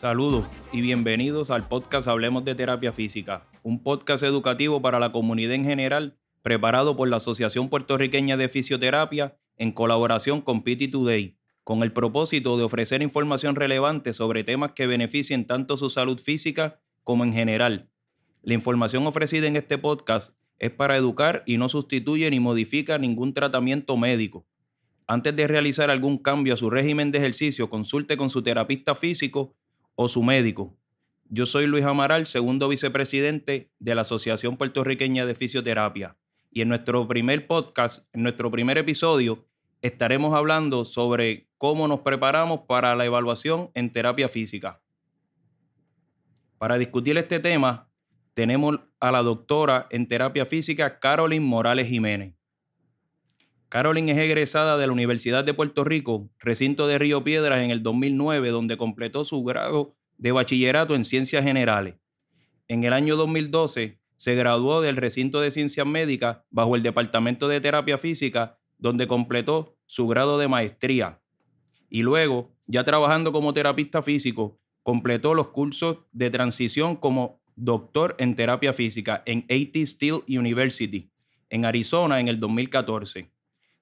Saludos y bienvenidos al podcast Hablemos de Terapia Física, un podcast educativo para la comunidad en general, preparado por la Asociación Puertorriqueña de Fisioterapia en colaboración con PT Today, con el propósito de ofrecer información relevante sobre temas que beneficien tanto su salud física como en general. La información ofrecida en este podcast es para educar y no sustituye ni modifica ningún tratamiento médico. Antes de realizar algún cambio a su régimen de ejercicio, consulte con su terapista físico o su médico. Yo soy Luis Amaral, segundo vicepresidente de la Asociación Puertorriqueña de Fisioterapia. Y en nuestro primer podcast, en nuestro primer episodio, estaremos hablando sobre cómo nos preparamos para la evaluación en terapia física. Para discutir este tema, tenemos a la doctora en terapia física Carolyn Morales Jiménez. Carolyn es egresada de la Universidad de Puerto Rico, recinto de Río Piedras, en el 2009, donde completó su grado de bachillerato en ciencias generales. En el año 2012 se graduó del recinto de ciencias médicas bajo el Departamento de Terapia Física, donde completó su grado de maestría. Y luego, ya trabajando como terapista físico, completó los cursos de transición como doctor en terapia física en AT Steel University, en Arizona, en el 2014.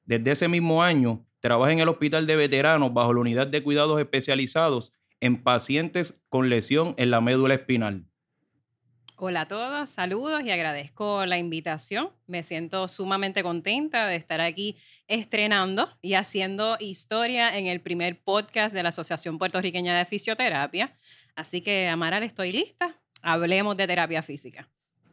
Desde ese mismo año, trabaja en el Hospital de Veteranos bajo la unidad de cuidados especializados en pacientes con lesión en la médula espinal. Hola a todos, saludos y agradezco la invitación. Me siento sumamente contenta de estar aquí estrenando y haciendo historia en el primer podcast de la Asociación Puertorriqueña de Fisioterapia. Así que, Amaral, estoy lista. Hablemos de terapia física.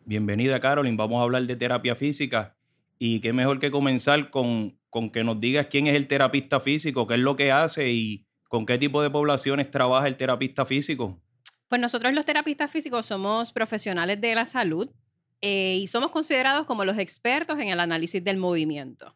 Bienvenida, Carolyn. Vamos a hablar de terapia física. Y qué mejor que comenzar con, con que nos digas quién es el terapista físico, qué es lo que hace y con qué tipo de poblaciones trabaja el terapista físico. Pues nosotros los terapistas físicos somos profesionales de la salud eh, y somos considerados como los expertos en el análisis del movimiento.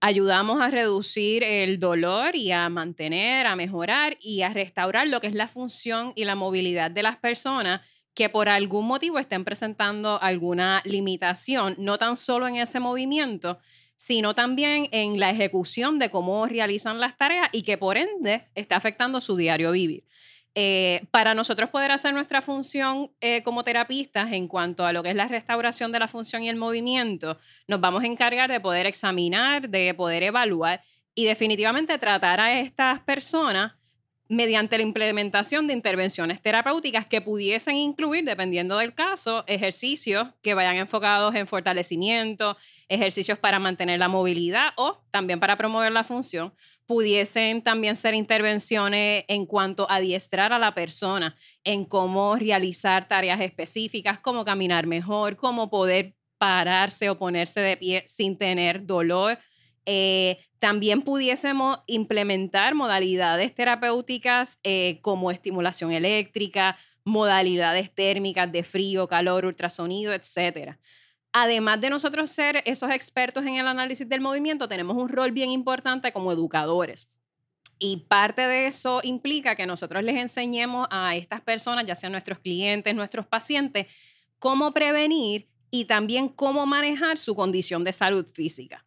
Ayudamos a reducir el dolor y a mantener, a mejorar y a restaurar lo que es la función y la movilidad de las personas que por algún motivo estén presentando alguna limitación, no tan solo en ese movimiento, sino también en la ejecución de cómo realizan las tareas y que por ende está afectando su diario vivir. Eh, para nosotros poder hacer nuestra función eh, como terapistas en cuanto a lo que es la restauración de la función y el movimiento, nos vamos a encargar de poder examinar, de poder evaluar y definitivamente tratar a estas personas mediante la implementación de intervenciones terapéuticas que pudiesen incluir, dependiendo del caso, ejercicios que vayan enfocados en fortalecimiento, ejercicios para mantener la movilidad o también para promover la función. Pudiesen también ser intervenciones en cuanto a adiestrar a la persona en cómo realizar tareas específicas, cómo caminar mejor, cómo poder pararse o ponerse de pie sin tener dolor eh, también pudiésemos implementar modalidades terapéuticas eh, como estimulación eléctrica, modalidades térmicas de frío, calor, ultrasonido, etc. Además de nosotros ser esos expertos en el análisis del movimiento, tenemos un rol bien importante como educadores. Y parte de eso implica que nosotros les enseñemos a estas personas, ya sean nuestros clientes, nuestros pacientes, cómo prevenir y también cómo manejar su condición de salud física.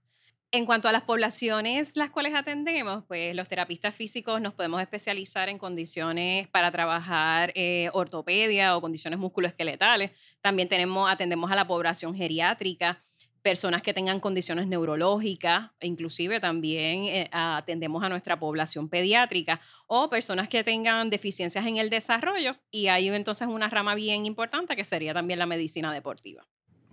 En cuanto a las poblaciones las cuales atendemos, pues los terapistas físicos nos podemos especializar en condiciones para trabajar eh, ortopedia o condiciones musculoesqueletales. También tenemos, atendemos a la población geriátrica, personas que tengan condiciones neurológicas, e inclusive también eh, atendemos a nuestra población pediátrica o personas que tengan deficiencias en el desarrollo. Y hay entonces una rama bien importante que sería también la medicina deportiva.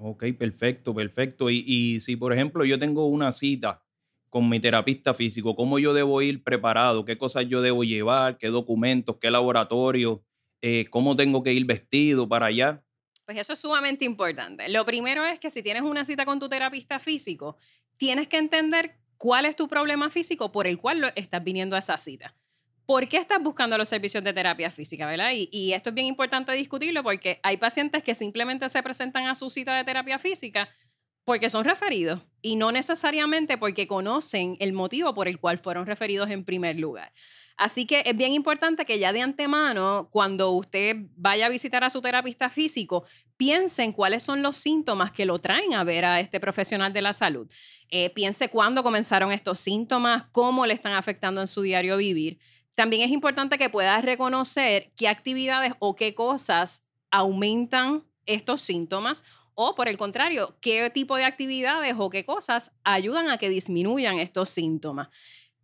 Ok, perfecto, perfecto. Y, si, por ejemplo, yo tengo una cita con mi terapista físico, ¿cómo yo debo ir preparado? ¿Qué cosas yo debo llevar? ¿Qué documentos? ¿Qué laboratorio? Eh, ¿Cómo tengo que ir vestido para allá? Pues eso es sumamente importante. Lo primero es que si tienes una cita con tu terapista físico, tienes que entender cuál es tu problema físico por el cual estás viniendo a esa cita. ¿Por qué estás buscando los servicios de terapia física, verdad? Y, esto es bien importante discutirlo porque hay pacientes que simplemente se presentan a su cita de terapia física porque son referidos y no necesariamente porque conocen el motivo por el cual fueron referidos en primer lugar. Así que es bien importante que ya de antemano, cuando usted vaya a visitar a su terapista físico, piensen cuáles son los síntomas que lo traen a ver a este profesional de la salud. Eh, piense cuándo comenzaron estos síntomas, cómo le están afectando en su diario vivir también es importante que puedas reconocer qué actividades o qué cosas aumentan estos síntomas o por el contrario, qué tipo de actividades o qué cosas ayudan a que disminuyan estos síntomas.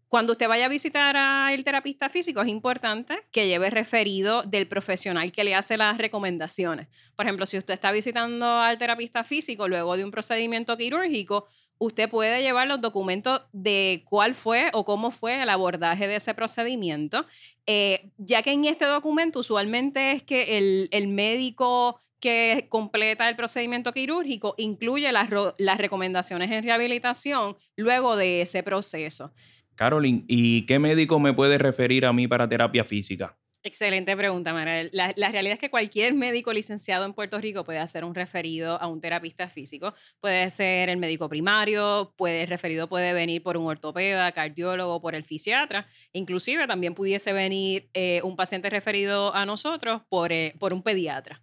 Cuando usted vaya a visitar al terapista físico, es importante que lleve referido del profesional que le hace las recomendaciones. Por ejemplo, si usted está visitando al terapista físico luego de un procedimiento quirúrgico, usted puede llevar los documentos de cuál fue o cómo fue el abordaje de ese procedimiento, eh, ya que en este documento usualmente es que el, el médico que completa el procedimiento quirúrgico incluye las, las recomendaciones en rehabilitación luego de ese proceso. Carolyn, ¿y qué médico me puede referir a mí para terapia física? Excelente pregunta, Manuel. La, realidad es que cualquier médico licenciado en Puerto Rico puede hacer un referido a un terapista físico. Puede ser el médico primario, puede, el referido puede venir por un ortopeda, cardiólogo, por el fisiatra. Inclusive también pudiese venir eh, un paciente referido a nosotros por, eh, por un pediatra.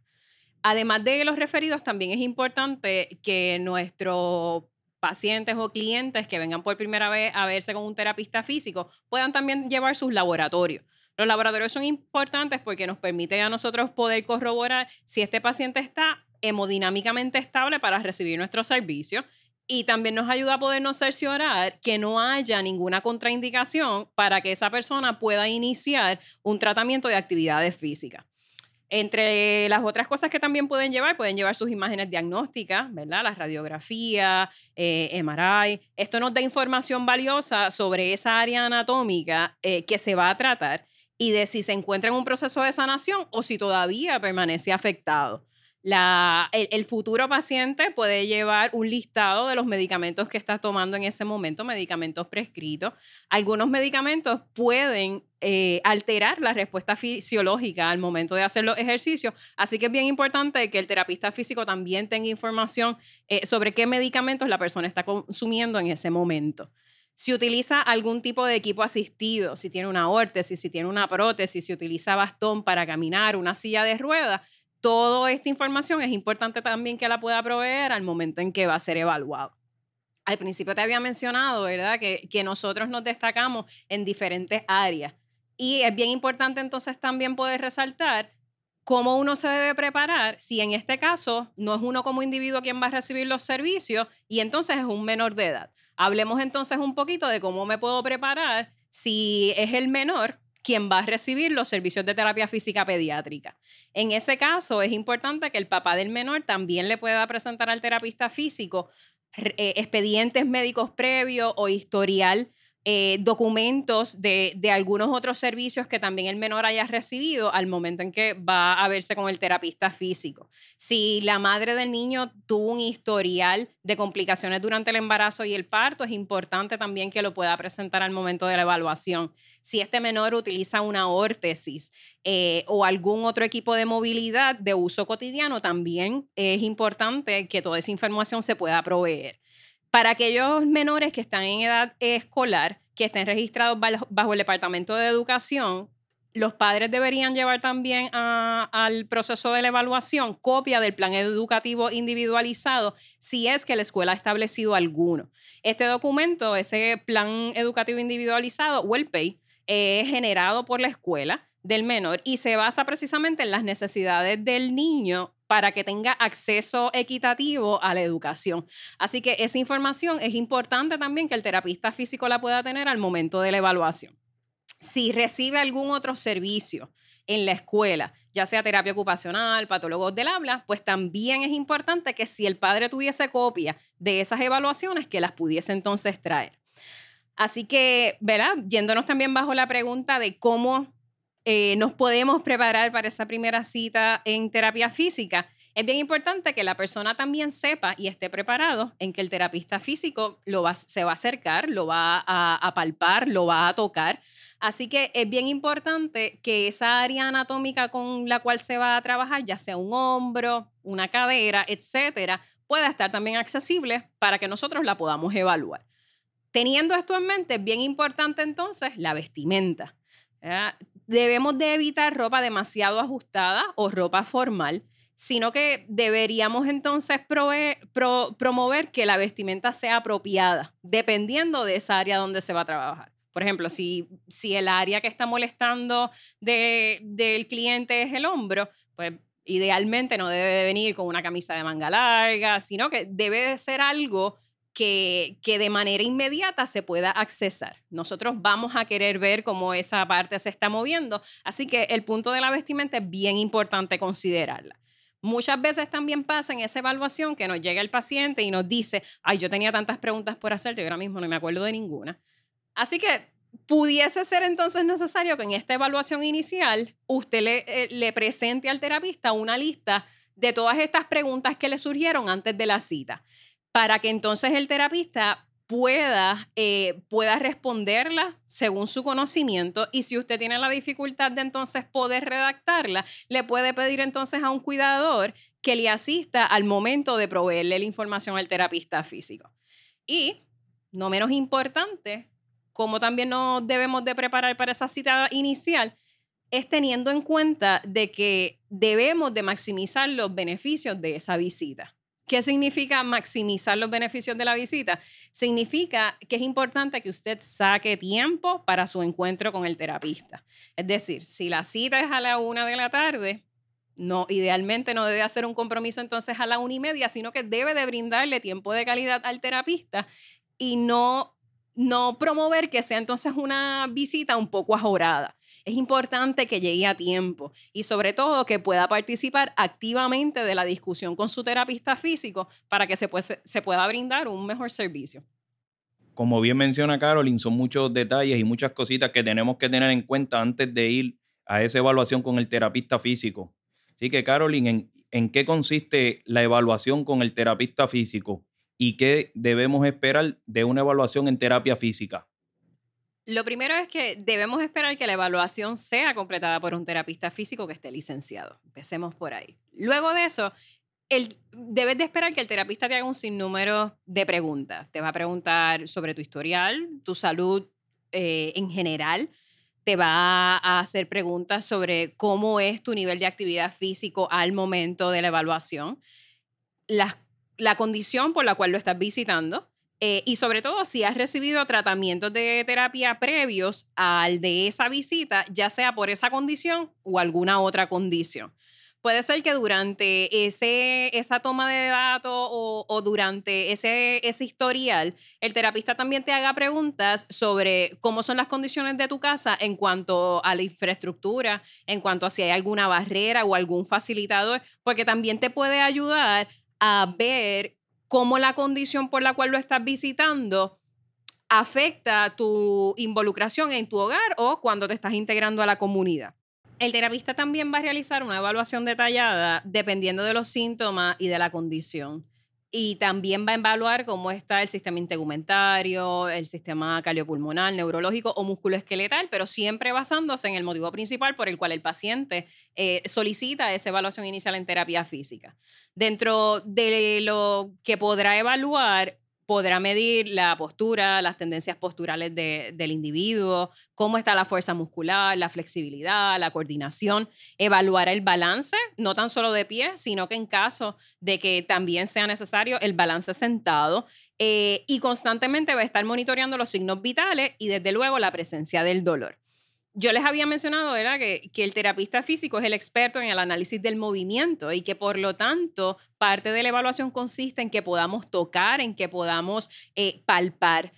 Además de los referidos, también es importante que nuestros pacientes o clientes que vengan por primera vez a verse con un terapista físico puedan también llevar sus laboratorios. Los laboratorios son importantes porque nos permite a nosotros poder corroborar si este paciente está hemodinámicamente estable para recibir nuestro servicio y también nos ayuda a podernos cerciorar que no haya ninguna contraindicación para que esa persona pueda iniciar un tratamiento de actividades físicas. Entre las otras cosas que también pueden llevar, pueden llevar sus imágenes diagnósticas, ¿verdad? La radiografía, eh, MRI. Esto nos da información valiosa sobre esa área anatómica eh, que se va a tratar y de si se encuentra en un proceso de sanación o si todavía permanece afectado. El, futuro paciente puede llevar un listado de los medicamentos que está tomando en ese momento, medicamentos prescritos. Algunos medicamentos pueden eh, alterar la respuesta fisiológica al momento de hacer los ejercicios, así que es bien importante que el terapista físico también tenga información eh, sobre qué medicamentos la persona está consumiendo en ese momento si utiliza algún tipo de equipo asistido, si tiene una órtesis, si tiene una prótesis, si utiliza bastón para caminar, una silla de ruedas, toda esta información es importante también que la pueda proveer al momento en que va a ser evaluado. Al principio te había mencionado, ¿verdad?, que, que nosotros nos destacamos en diferentes áreas. Y es bien importante entonces también poder resaltar cómo uno se debe preparar si en este caso no es uno como individuo quien va a recibir los servicios y entonces es un menor de edad. Hablemos entonces un poquito de cómo me puedo preparar si es el menor quien va a recibir los servicios de terapia física pediátrica. En ese caso, es importante que el papá del menor también le pueda presentar al terapista físico eh, expedientes médicos previos o historial eh, documentos de, algunos otros servicios que también el menor haya recibido al momento en que va a verse con el terapista físico. Si la madre del niño tuvo un historial de complicaciones durante el embarazo y el parto, es importante también que lo pueda presentar al momento de la evaluación. Si este menor utiliza una órtesis eh, o algún otro equipo de movilidad de uso cotidiano, también es importante que toda esa información se pueda proveer. Para aquellos menores que están en edad escolar, que estén registrados bajo el Departamento de Educación, los padres deberían llevar también al proceso de la evaluación copia del plan educativo individualizado si es que la escuela ha establecido alguno. Este documento, ese plan educativo individualizado o el PEI, es generado por la escuela del menor y se basa precisamente en las necesidades del niño para que tenga acceso equitativo a la educación. Así que esa información es importante también que el terapista físico la pueda tener al momento de la evaluación. Si recibe algún otro servicio en la escuela, ya sea terapia ocupacional, patólogos del habla, pues también es importante que si el padre tuviese copia de esas evaluaciones, que las pudiese entonces traer. Así que, ¿verdad? Yéndonos también bajo la pregunta de cómo eh, nos podemos preparar para esa primera cita en terapia física, es bien importante que la persona también sepa y esté preparado en que el terapista físico se va a acercar, lo va a, a, palpar, lo va a tocar. Así que es bien importante que esa área anatómica con la cual se va a trabajar, ya sea un hombro, una cadera, etcétera, pueda estar también accesible para que nosotros la podamos evaluar. Teniendo esto en mente, es bien importante entonces la vestimenta debemos de evitar ropa demasiado ajustada o ropa formal, sino que deberíamos entonces promover que la vestimenta sea apropiada, dependiendo de esa área donde se va a trabajar. Por ejemplo, si, si el área que está molestando del cliente es el hombro, pues idealmente no debe de venir con una camisa de manga larga, sino que debe de ser algo que, de manera inmediata se pueda accesar. Nosotros vamos a querer ver cómo esa parte se está moviendo, así que el punto de la vestimenta es bien importante considerarla. Muchas veces también pasa en esa evaluación que nos llega el paciente y nos dice, ay, yo tenía tantas preguntas por hacerte y ahora mismo no me acuerdo de ninguna. Así que pudiese ser entonces necesario que en esta evaluación inicial usted le, eh, le presente al terapista una lista de todas estas preguntas que le surgieron antes de la cita, para que entonces el terapista pueda, eh, pueda responderla según su conocimiento y si usted tiene la dificultad de entonces poder redactarla, le puede pedir entonces a un cuidador que le asista al momento de proveerle la información al terapista físico. Y, no menos importante, como también nos debemos de preparar para esa cita inicial, es teniendo en cuenta de que debemos de maximizar los beneficios de esa visita. ¿Qué significa maximizar los beneficios de la visita? Significa que es importante que usted saque tiempo para su encuentro con el terapista. Es decir, si la cita es a la una de la tarde, no, idealmente no debe hacer un compromiso entonces a la una y media, sino que debe de brindarle tiempo de calidad al terapista y no, no promover que sea entonces una visita un poco ajorada es importante que llegue a tiempo y sobre todo que pueda participar activamente de la discusión con su terapista físico para que se, pueda brindar un mejor servicio. Como bien menciona Carolyn, son muchos detalles y muchas cositas que tenemos que tener en cuenta antes de ir a esa evaluación con el terapista físico. Así que, Carolyn, ¿en, en qué consiste la evaluación con el terapista físico y qué debemos esperar de una evaluación en terapia física? Lo primero es que debemos esperar que la evaluación sea completada por un terapista físico que esté licenciado. Empecemos por ahí. Luego de eso, el, debes de esperar que el terapista te haga un sinnúmero de preguntas. Te va a preguntar sobre tu historial, tu salud eh, en general. Te va a hacer preguntas sobre cómo es tu nivel de actividad físico al momento de la evaluación, la condición por la cual lo estás visitando eh, y sobre todo si has recibido tratamientos de terapia previos al de esa visita, ya sea por esa condición o alguna otra condición. Puede ser que durante ese, esa toma de datos o, durante ese, ese historial, el terapista también te haga preguntas sobre cómo son las condiciones de tu casa en cuanto a la infraestructura, en cuanto a si hay alguna barrera o algún facilitador, porque también te puede ayudar a ver cómo la condición por la cual lo estás visitando afecta tu involucración en tu hogar o cuando te estás integrando a la comunidad. El terapista también va a realizar una evaluación detallada dependiendo de los síntomas y de la condición. Y también va a evaluar cómo está el sistema integumentario, el sistema cardiopulmonar, neurológico o musculoesqueletal, pero siempre basándose en el motivo principal por el cual el paciente eh, solicita esa evaluación inicial en terapia física. Dentro de lo que podrá evaluar, podrá medir la postura, las tendencias posturales del individuo, cómo está la fuerza muscular, la flexibilidad, la coordinación, evaluar el balance, no tan solo de pie, sino que en caso de que también sea necesario el balance sentado. Eh, y constantemente va a estar monitoreando los signos vitales y desde luego la presencia del dolor yo les había mencionado ¿verdad? Que, que, el terapista físico es el experto en el análisis del movimiento y que por lo tanto parte de la evaluación consiste en que podamos tocar, en que podamos eh, palpar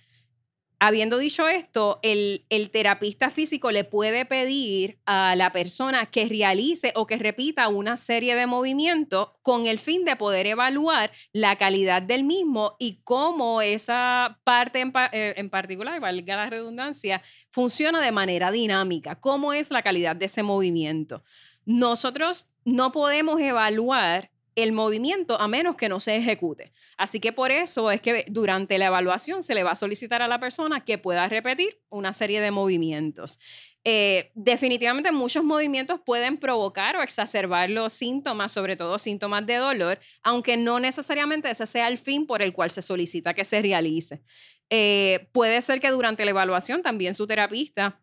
habiendo dicho esto, el, el, terapista físico le puede pedir a la persona que realice o que repita una serie de movimientos con el fin de poder evaluar la calidad del mismo y cómo esa parte en, eh, en particular, valga la redundancia, funciona de manera dinámica, cómo es la calidad de ese movimiento. Nosotros no podemos evaluar el movimiento a menos que no se ejecute. Así que por eso es que durante la evaluación se le va a solicitar a la persona que pueda repetir una serie de movimientos. Eh, definitivamente muchos movimientos pueden provocar o exacerbar los síntomas, sobre todo síntomas de dolor, aunque no necesariamente ese sea el fin por el cual se solicita que se realice. Eh, puede ser que durante la evaluación también su terapista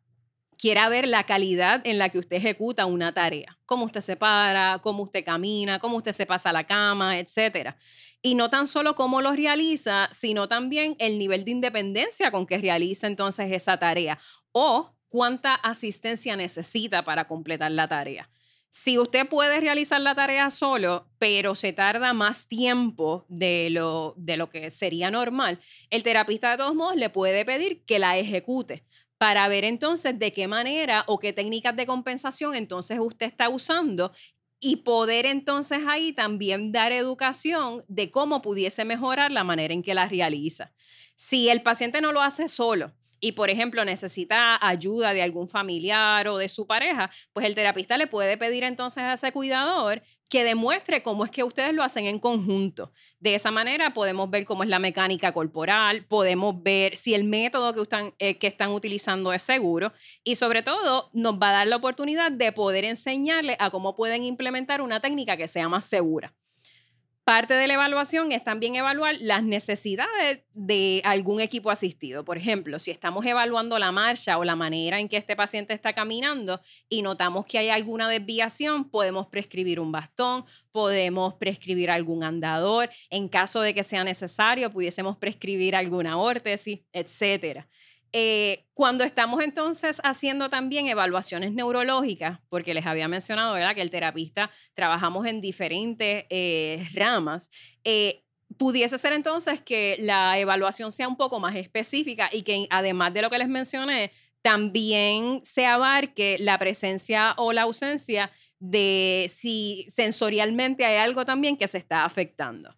quiera ver la calidad en la que usted ejecuta una tarea, cómo usted se para, cómo usted camina, cómo usted se pasa a la cama, etcétera. Y no tan solo cómo lo realiza, sino también el nivel de independencia con que realiza entonces esa tarea o cuánta asistencia necesita para completar la tarea. Si usted puede realizar la tarea solo, pero se tarda más tiempo de lo, de lo que sería normal, el terapista de todos modos le puede pedir que la ejecute para ver entonces de qué manera o qué técnicas de compensación entonces usted está usando y poder entonces ahí también dar educación de cómo pudiese mejorar la manera en que la realiza. Si el paciente no lo hace solo, y, por ejemplo, necesita ayuda de algún familiar o de su pareja, pues el terapista le puede pedir entonces a ese cuidador que demuestre cómo es que ustedes lo hacen en conjunto. De esa manera podemos ver cómo es la mecánica corporal, podemos ver si el método que están, eh, que están utilizando es seguro y sobre todo nos va a dar la oportunidad de poder enseñarles a cómo pueden implementar una técnica que sea más segura. Parte de la evaluación es también evaluar las necesidades de algún equipo asistido. Por ejemplo, si estamos evaluando la marcha o la manera en que este paciente está caminando y notamos que hay alguna desviación, podemos prescribir un bastón, podemos prescribir algún andador. En caso de que sea necesario, pudiésemos prescribir alguna órtesis, etcétera. Eh, cuando estamos entonces haciendo también evaluaciones neurológicas, porque les había mencionado, ¿verdad? Que el terapista trabajamos en diferentes eh, ramas, eh, pudiese ser entonces que la evaluación sea un poco más específica y que además de lo que les mencioné, también se abarque la presencia o la ausencia de si sensorialmente hay algo también que se está afectando.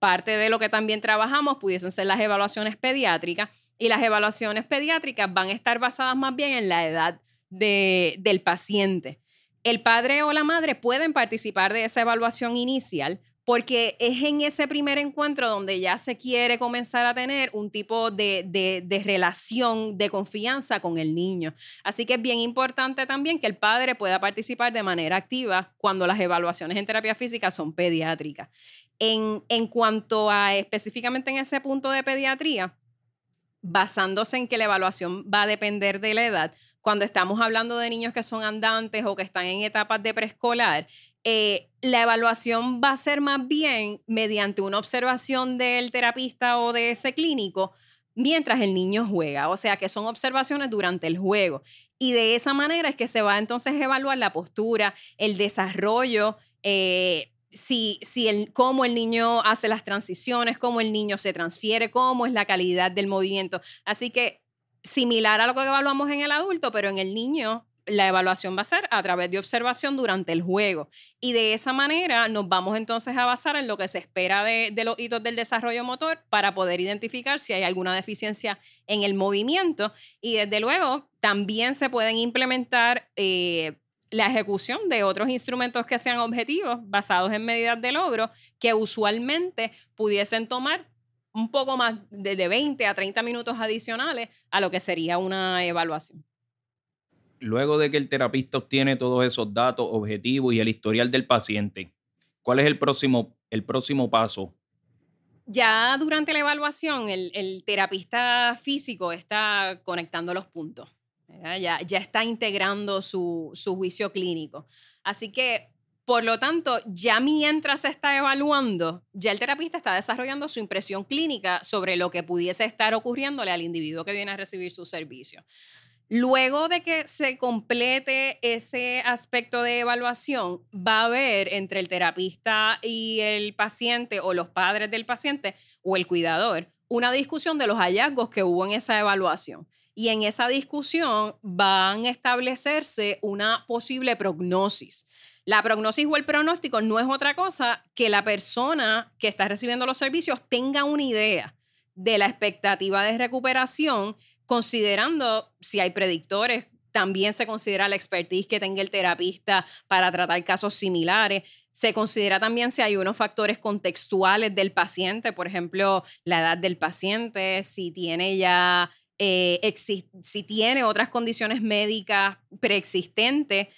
Parte de lo que también trabajamos pudiesen ser las evaluaciones pediátricas y las evaluaciones pediátricas van a estar basadas más bien en la edad del paciente. El padre o la madre pueden participar de esa evaluación inicial porque es en ese primer encuentro donde ya se quiere comenzar a tener un tipo de, de, relación, de confianza con el niño. Así que es bien importante también que el padre pueda participar de manera activa cuando las evaluaciones en terapia física son pediátricas. En, cuanto a específicamente en ese punto de pediatría, basándose en que la evaluación va a depender de la edad, cuando estamos hablando de niños que son andantes o que están en etapas de preescolar, eh, la evaluación va a ser más bien mediante una observación del terapista o de ese clínico mientras el niño juega, o sea que son observaciones durante el juego. Y de esa manera es que se va entonces a evaluar la postura, el desarrollo, eh, si, si el, cómo el niño hace las transiciones, cómo el niño se transfiere, cómo es la calidad del movimiento. Así que similar a lo que evaluamos en el adulto, pero en el niño la evaluación va a ser a través de observación durante el juego. Y de esa manera nos vamos entonces a basar en lo que se espera de, los hitos del desarrollo motor para poder identificar si hay alguna deficiencia en el movimiento. Y desde luego también se pueden implementar eh, la ejecución de otros instrumentos que sean objetivos basados en medidas de logro que usualmente pudiesen tomar un poco más de, 20 a 30 minutos adicionales a lo que sería una evaluación. Luego de que el terapista obtiene todos esos datos objetivos y el historial del paciente, ¿cuál es el próximo, el próximo paso? Ya durante la evaluación, el, el terapista físico está conectando los puntos ya, está integrando su, su juicio clínico. Así que, por lo tanto, ya mientras se está evaluando, ya el terapista está desarrollando su impresión clínica sobre lo que pudiese estar ocurriéndole al individuo que viene a recibir su servicio. Luego de que se complete ese aspecto de evaluación, va a haber entre el terapista y el paciente o los padres del paciente o el cuidador una discusión de los hallazgos que hubo en esa evaluación y en esa discusión van a establecerse una posible prognosis. La prognosis o el pronóstico no es otra cosa que la persona que está recibiendo los servicios tenga una idea de la expectativa de recuperación, considerando si hay predictores, también se considera la expertise que tenga el terapista para tratar casos similares. Se considera también si hay unos factores contextuales del paciente, por ejemplo, la edad del paciente, si tiene ya eh, si tiene otras condiciones médicas preexistentes,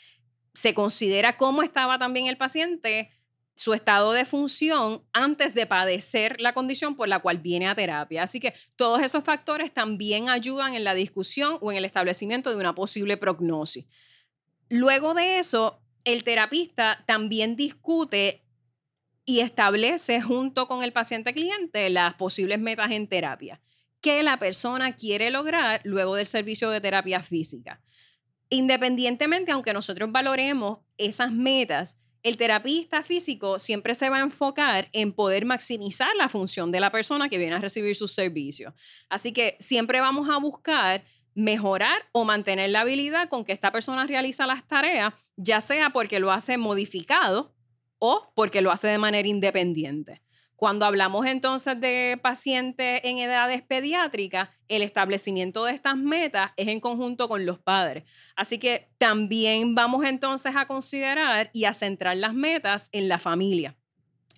se considera cómo estaba también el paciente su estado de función antes de padecer la condición por la cual viene a terapia. Así que todos esos factores también ayudan en la discusión o en el establecimiento de una posible prognosis. Luego de eso, el terapista también discute y establece junto con el paciente cliente las posibles metas en terapia que la persona quiere lograr luego del servicio de terapia física. Independientemente, aunque nosotros valoremos esas metas, el terapista físico siempre se va a enfocar en poder maximizar la función de la persona que viene a recibir sus servicios. Así que siempre vamos a buscar mejorar o mantener la habilidad con que esta persona realiza las tareas, ya sea porque lo hace modificado o porque lo hace de manera independiente. Cuando hablamos entonces de pacientes en edades pediátricas, el establecimiento de estas metas es en conjunto con los padres. Así que también vamos entonces a considerar y a centrar las metas en la familia.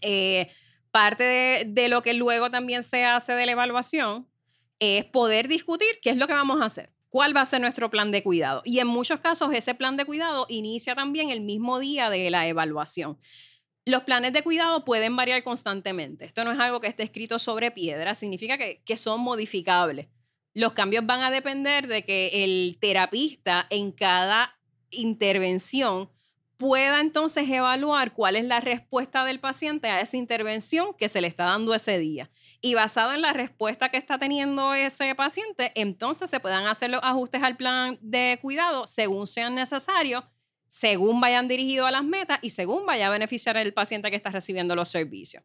Eh, parte de, de lo que luego también se hace de la evaluación es poder discutir qué es lo que vamos a hacer cuál va a ser nuestro plan de cuidado. Y en muchos casos ese plan de cuidado inicia también el mismo día de la evaluación. Los planes de cuidado pueden variar constantemente. Esto no es algo que esté escrito sobre piedra, significa que, son modificables. Los cambios van a depender de que el terapista en cada intervención pueda entonces evaluar cuál es la respuesta del paciente a esa intervención que se le está dando ese día. Y basado en la respuesta que está teniendo ese paciente, entonces se puedan hacer los ajustes al plan de cuidado según sean necesarios según vayan dirigidos a las metas y según vaya a beneficiar al paciente que está recibiendo los servicios.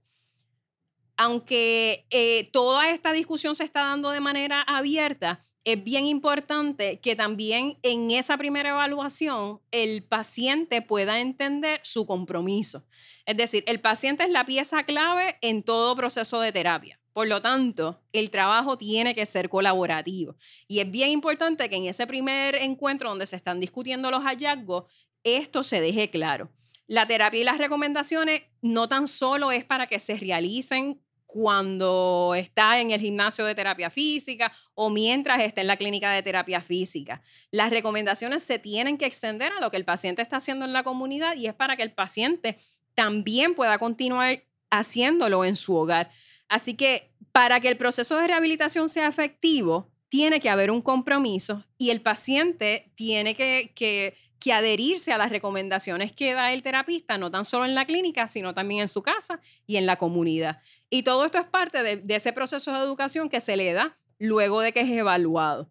Aunque eh, toda esta discusión se está dando de manera abierta, es bien importante que también en esa primera evaluación el paciente pueda entender su compromiso. Es decir, el paciente es la pieza clave en todo proceso de terapia. Por lo tanto, el trabajo tiene que ser colaborativo. Y es bien importante que en ese primer encuentro donde se están discutiendo los hallazgos, esto se deje claro. La terapia y las recomendaciones no tan solo es para que se realicen cuando está en el gimnasio de terapia física o mientras está en la clínica de terapia física. Las recomendaciones se tienen que extender a lo que el paciente está haciendo en la comunidad y es para que el paciente también pueda continuar haciéndolo en su hogar. Así que para que el proceso de rehabilitación sea efectivo, tiene que haber un compromiso y el paciente tiene que, que que adherirse a las recomendaciones que da el terapista, no tan solo en la clínica, sino también en su casa y en la comunidad. Y todo esto es parte de, ese proceso de educación que se le da luego de que es evaluado.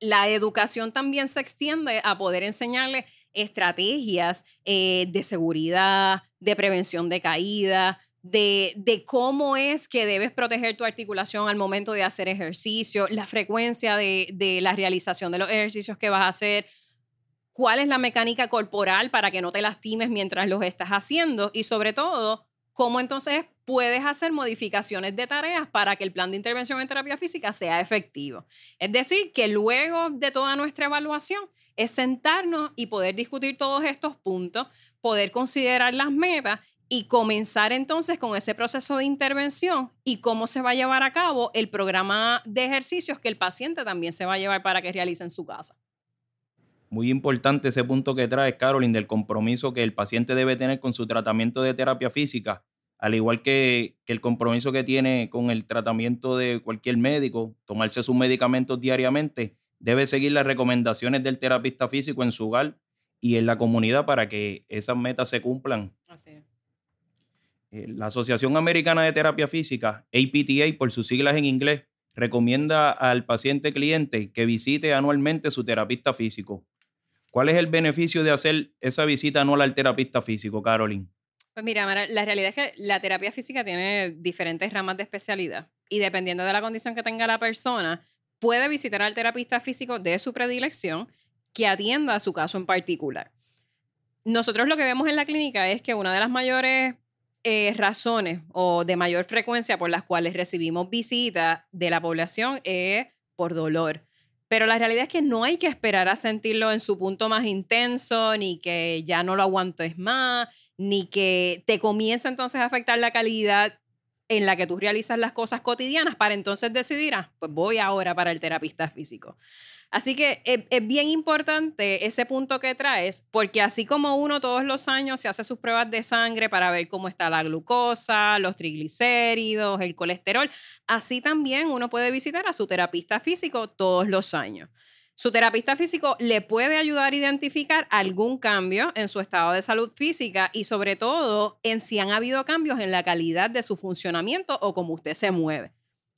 La educación también se extiende a poder enseñarle estrategias eh, de seguridad, de prevención de caída, de, de, cómo es que debes proteger tu articulación al momento de hacer ejercicio, la frecuencia de, de la realización de los ejercicios que vas a hacer, cuál es la mecánica corporal para que no te lastimes mientras los estás haciendo y sobre todo, cómo entonces puedes hacer modificaciones de tareas para que el plan de intervención en terapia física sea efectivo. Es decir, que luego de toda nuestra evaluación es sentarnos y poder discutir todos estos puntos, poder considerar las metas y comenzar entonces con ese proceso de intervención y cómo se va a llevar a cabo el programa de ejercicios que el paciente también se va a llevar para que realice en su casa. Muy importante ese punto que trae Carolyn del compromiso que el paciente debe tener con su tratamiento de terapia física, al igual que, el compromiso que tiene con el tratamiento de cualquier médico, tomarse sus medicamentos diariamente, debe seguir las recomendaciones del terapista físico en su hogar y en la comunidad para que esas metas se cumplan. Así eh, La Asociación Americana de Terapia Física, APTA por sus siglas en inglés, recomienda al paciente cliente que visite anualmente su terapista físico ¿Cuál es el beneficio de hacer esa visita anual al terapista físico, Carolyn? Pues mira, la realidad es que la terapia física tiene diferentes ramas de especialidad y dependiendo de la condición que tenga la persona, puede visitar al terapista físico de su predilección que atienda a su caso en particular. Nosotros lo que vemos en la clínica es que una de las mayores eh, razones o de mayor frecuencia por las cuales recibimos visitas de la población es por dolor. Pero la realidad es que no hay que esperar a sentirlo en su punto más intenso, ni que ya no lo aguantes más, ni que te comience entonces a afectar la calidad en la que tú realizas las cosas cotidianas para entonces decidir, ah, pues voy ahora para el terapista físico. Así que es, bien importante ese punto que traes, porque así como uno todos los años se hace sus pruebas de sangre para ver cómo está la glucosa, los triglicéridos, el colesterol, así también uno puede visitar a su terapista físico todos los años. Su terapista físico le puede ayudar a identificar algún cambio en su estado de salud física y sobre todo en si han habido cambios en la calidad de su funcionamiento o cómo usted se mueve.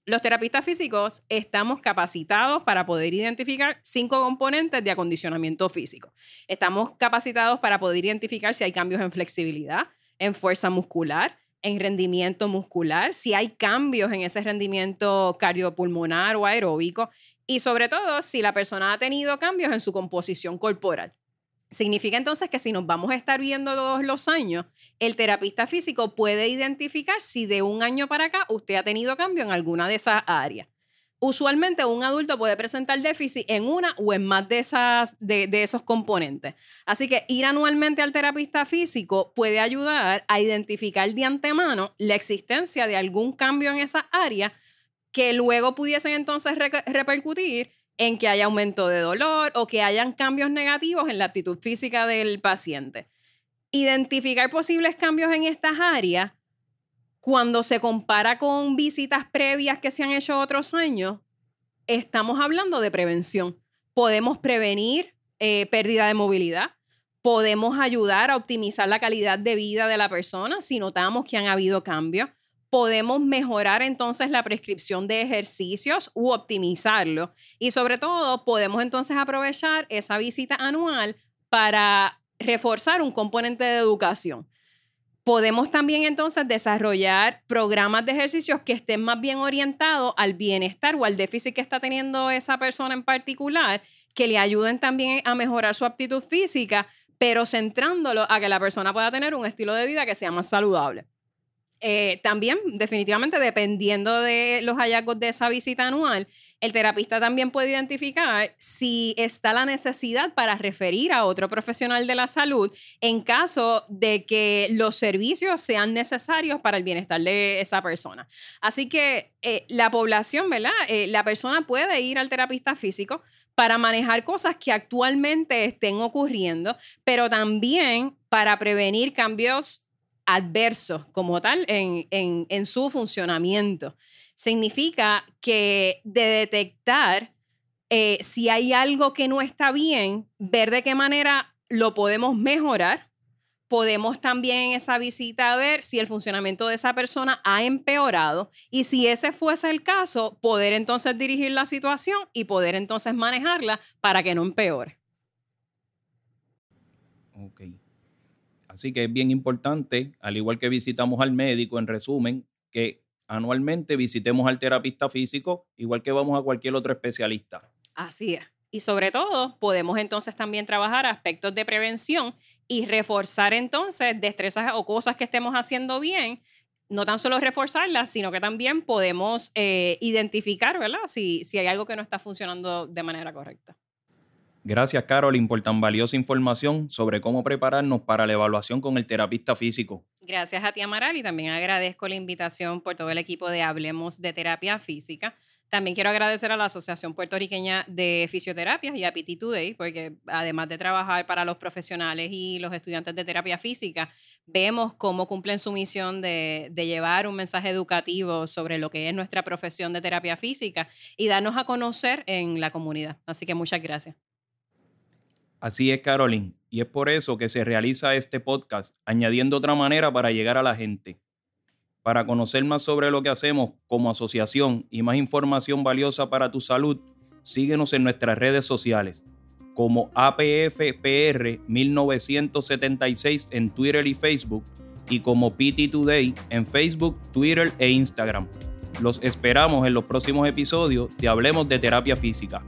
Los terapistas físicos estamos capacitados para poder identificar cinco componentes de acondicionamiento físico. Estamos capacitados para poder identificar si hay cambios en flexibilidad, en fuerza muscular, en rendimiento muscular, si hay cambios en ese rendimiento cardiopulmonar o aeróbico y sobre todo si la persona ha tenido cambios en su composición corporal. Significa entonces que si nos vamos a estar viendo todos los años, el terapista físico puede identificar si de un año para acá usted ha tenido cambio en alguna de esas áreas. Usualmente un adulto puede presentar déficit en una o en más de, esas, de, esos componentes. Así que ir anualmente al terapista físico puede ayudar a identificar de antemano la existencia de algún cambio en esa área que luego pudiesen entonces repercutir en que haya aumento de dolor o que hayan cambios negativos en la actitud física del paciente. Identificar posibles cambios en estas áreas cuando se compara con visitas previas que se han hecho otros años, estamos hablando de prevención. Podemos prevenir eh, pérdida de movilidad, podemos ayudar a optimizar la calidad de vida de la persona si notamos que han habido cambios podemos mejorar entonces la prescripción de ejercicios u optimizarlo. Y sobre todo, podemos entonces aprovechar esa visita anual para reforzar un componente de educación. Podemos también entonces desarrollar programas de ejercicios que estén más bien orientados al bienestar o al déficit que está teniendo esa persona en particular, que le ayuden también a mejorar su aptitud física, pero centrándolo a que la persona pueda tener un estilo de vida que sea más saludable. Eh, también, definitivamente, dependiendo de los hallazgos de esa visita anual, el terapista también puede identificar si está la necesidad para referir a otro profesional de la salud en caso de que los servicios sean necesarios para el bienestar de esa persona. Así que eh, la población, ¿verdad? Eh, la persona puede ir al terapista físico para manejar cosas que actualmente estén ocurriendo, pero también para prevenir cambios adversos como tal en, su funcionamiento. Significa que de detectar eh, si hay algo que no está bien, ver de qué manera lo podemos mejorar. Podemos también en esa visita ver si el funcionamiento de esa persona ha empeorado y si ese fuese el caso, poder entonces dirigir la situación y poder entonces manejarla para que no empeore. Okay. Así que es bien importante, al igual que visitamos al médico, en resumen, que anualmente visitemos al terapista físico, igual que vamos a cualquier otro especialista. Así es. Y sobre todo, podemos entonces también trabajar aspectos de prevención y reforzar entonces destrezas o cosas que estemos haciendo bien no tan solo reforzarlas, sino que también podemos eh, identificar, ¿verdad? Si, si hay algo que no está funcionando de manera correcta. Gracias, Carolyn, por tan valiosa información sobre cómo prepararnos para la evaluación con el terapista físico. Gracias a ti, Amaral, y también agradezco la invitación por todo el equipo de Hablemos de Terapia Física. También quiero agradecer a la Asociación Puertorriqueña de Fisioterapia y a PT Today, porque además de trabajar para los profesionales y los estudiantes de terapia física, vemos cómo cumplen su misión de, de, llevar un mensaje educativo sobre lo que es nuestra profesión de terapia física y darnos a conocer en la comunidad. Así que muchas gracias. Así es, Caroline, y es por eso que se realiza este podcast, añadiendo otra manera para llegar a la gente. Para conocer más sobre lo que hacemos como asociación y más información valiosa para tu salud, síguenos en nuestras redes sociales como APFPR 1976 en Twitter y Facebook y como PT Today en Facebook, Twitter e Instagram. Los esperamos en los próximos episodios de Hablemos de Terapia Física.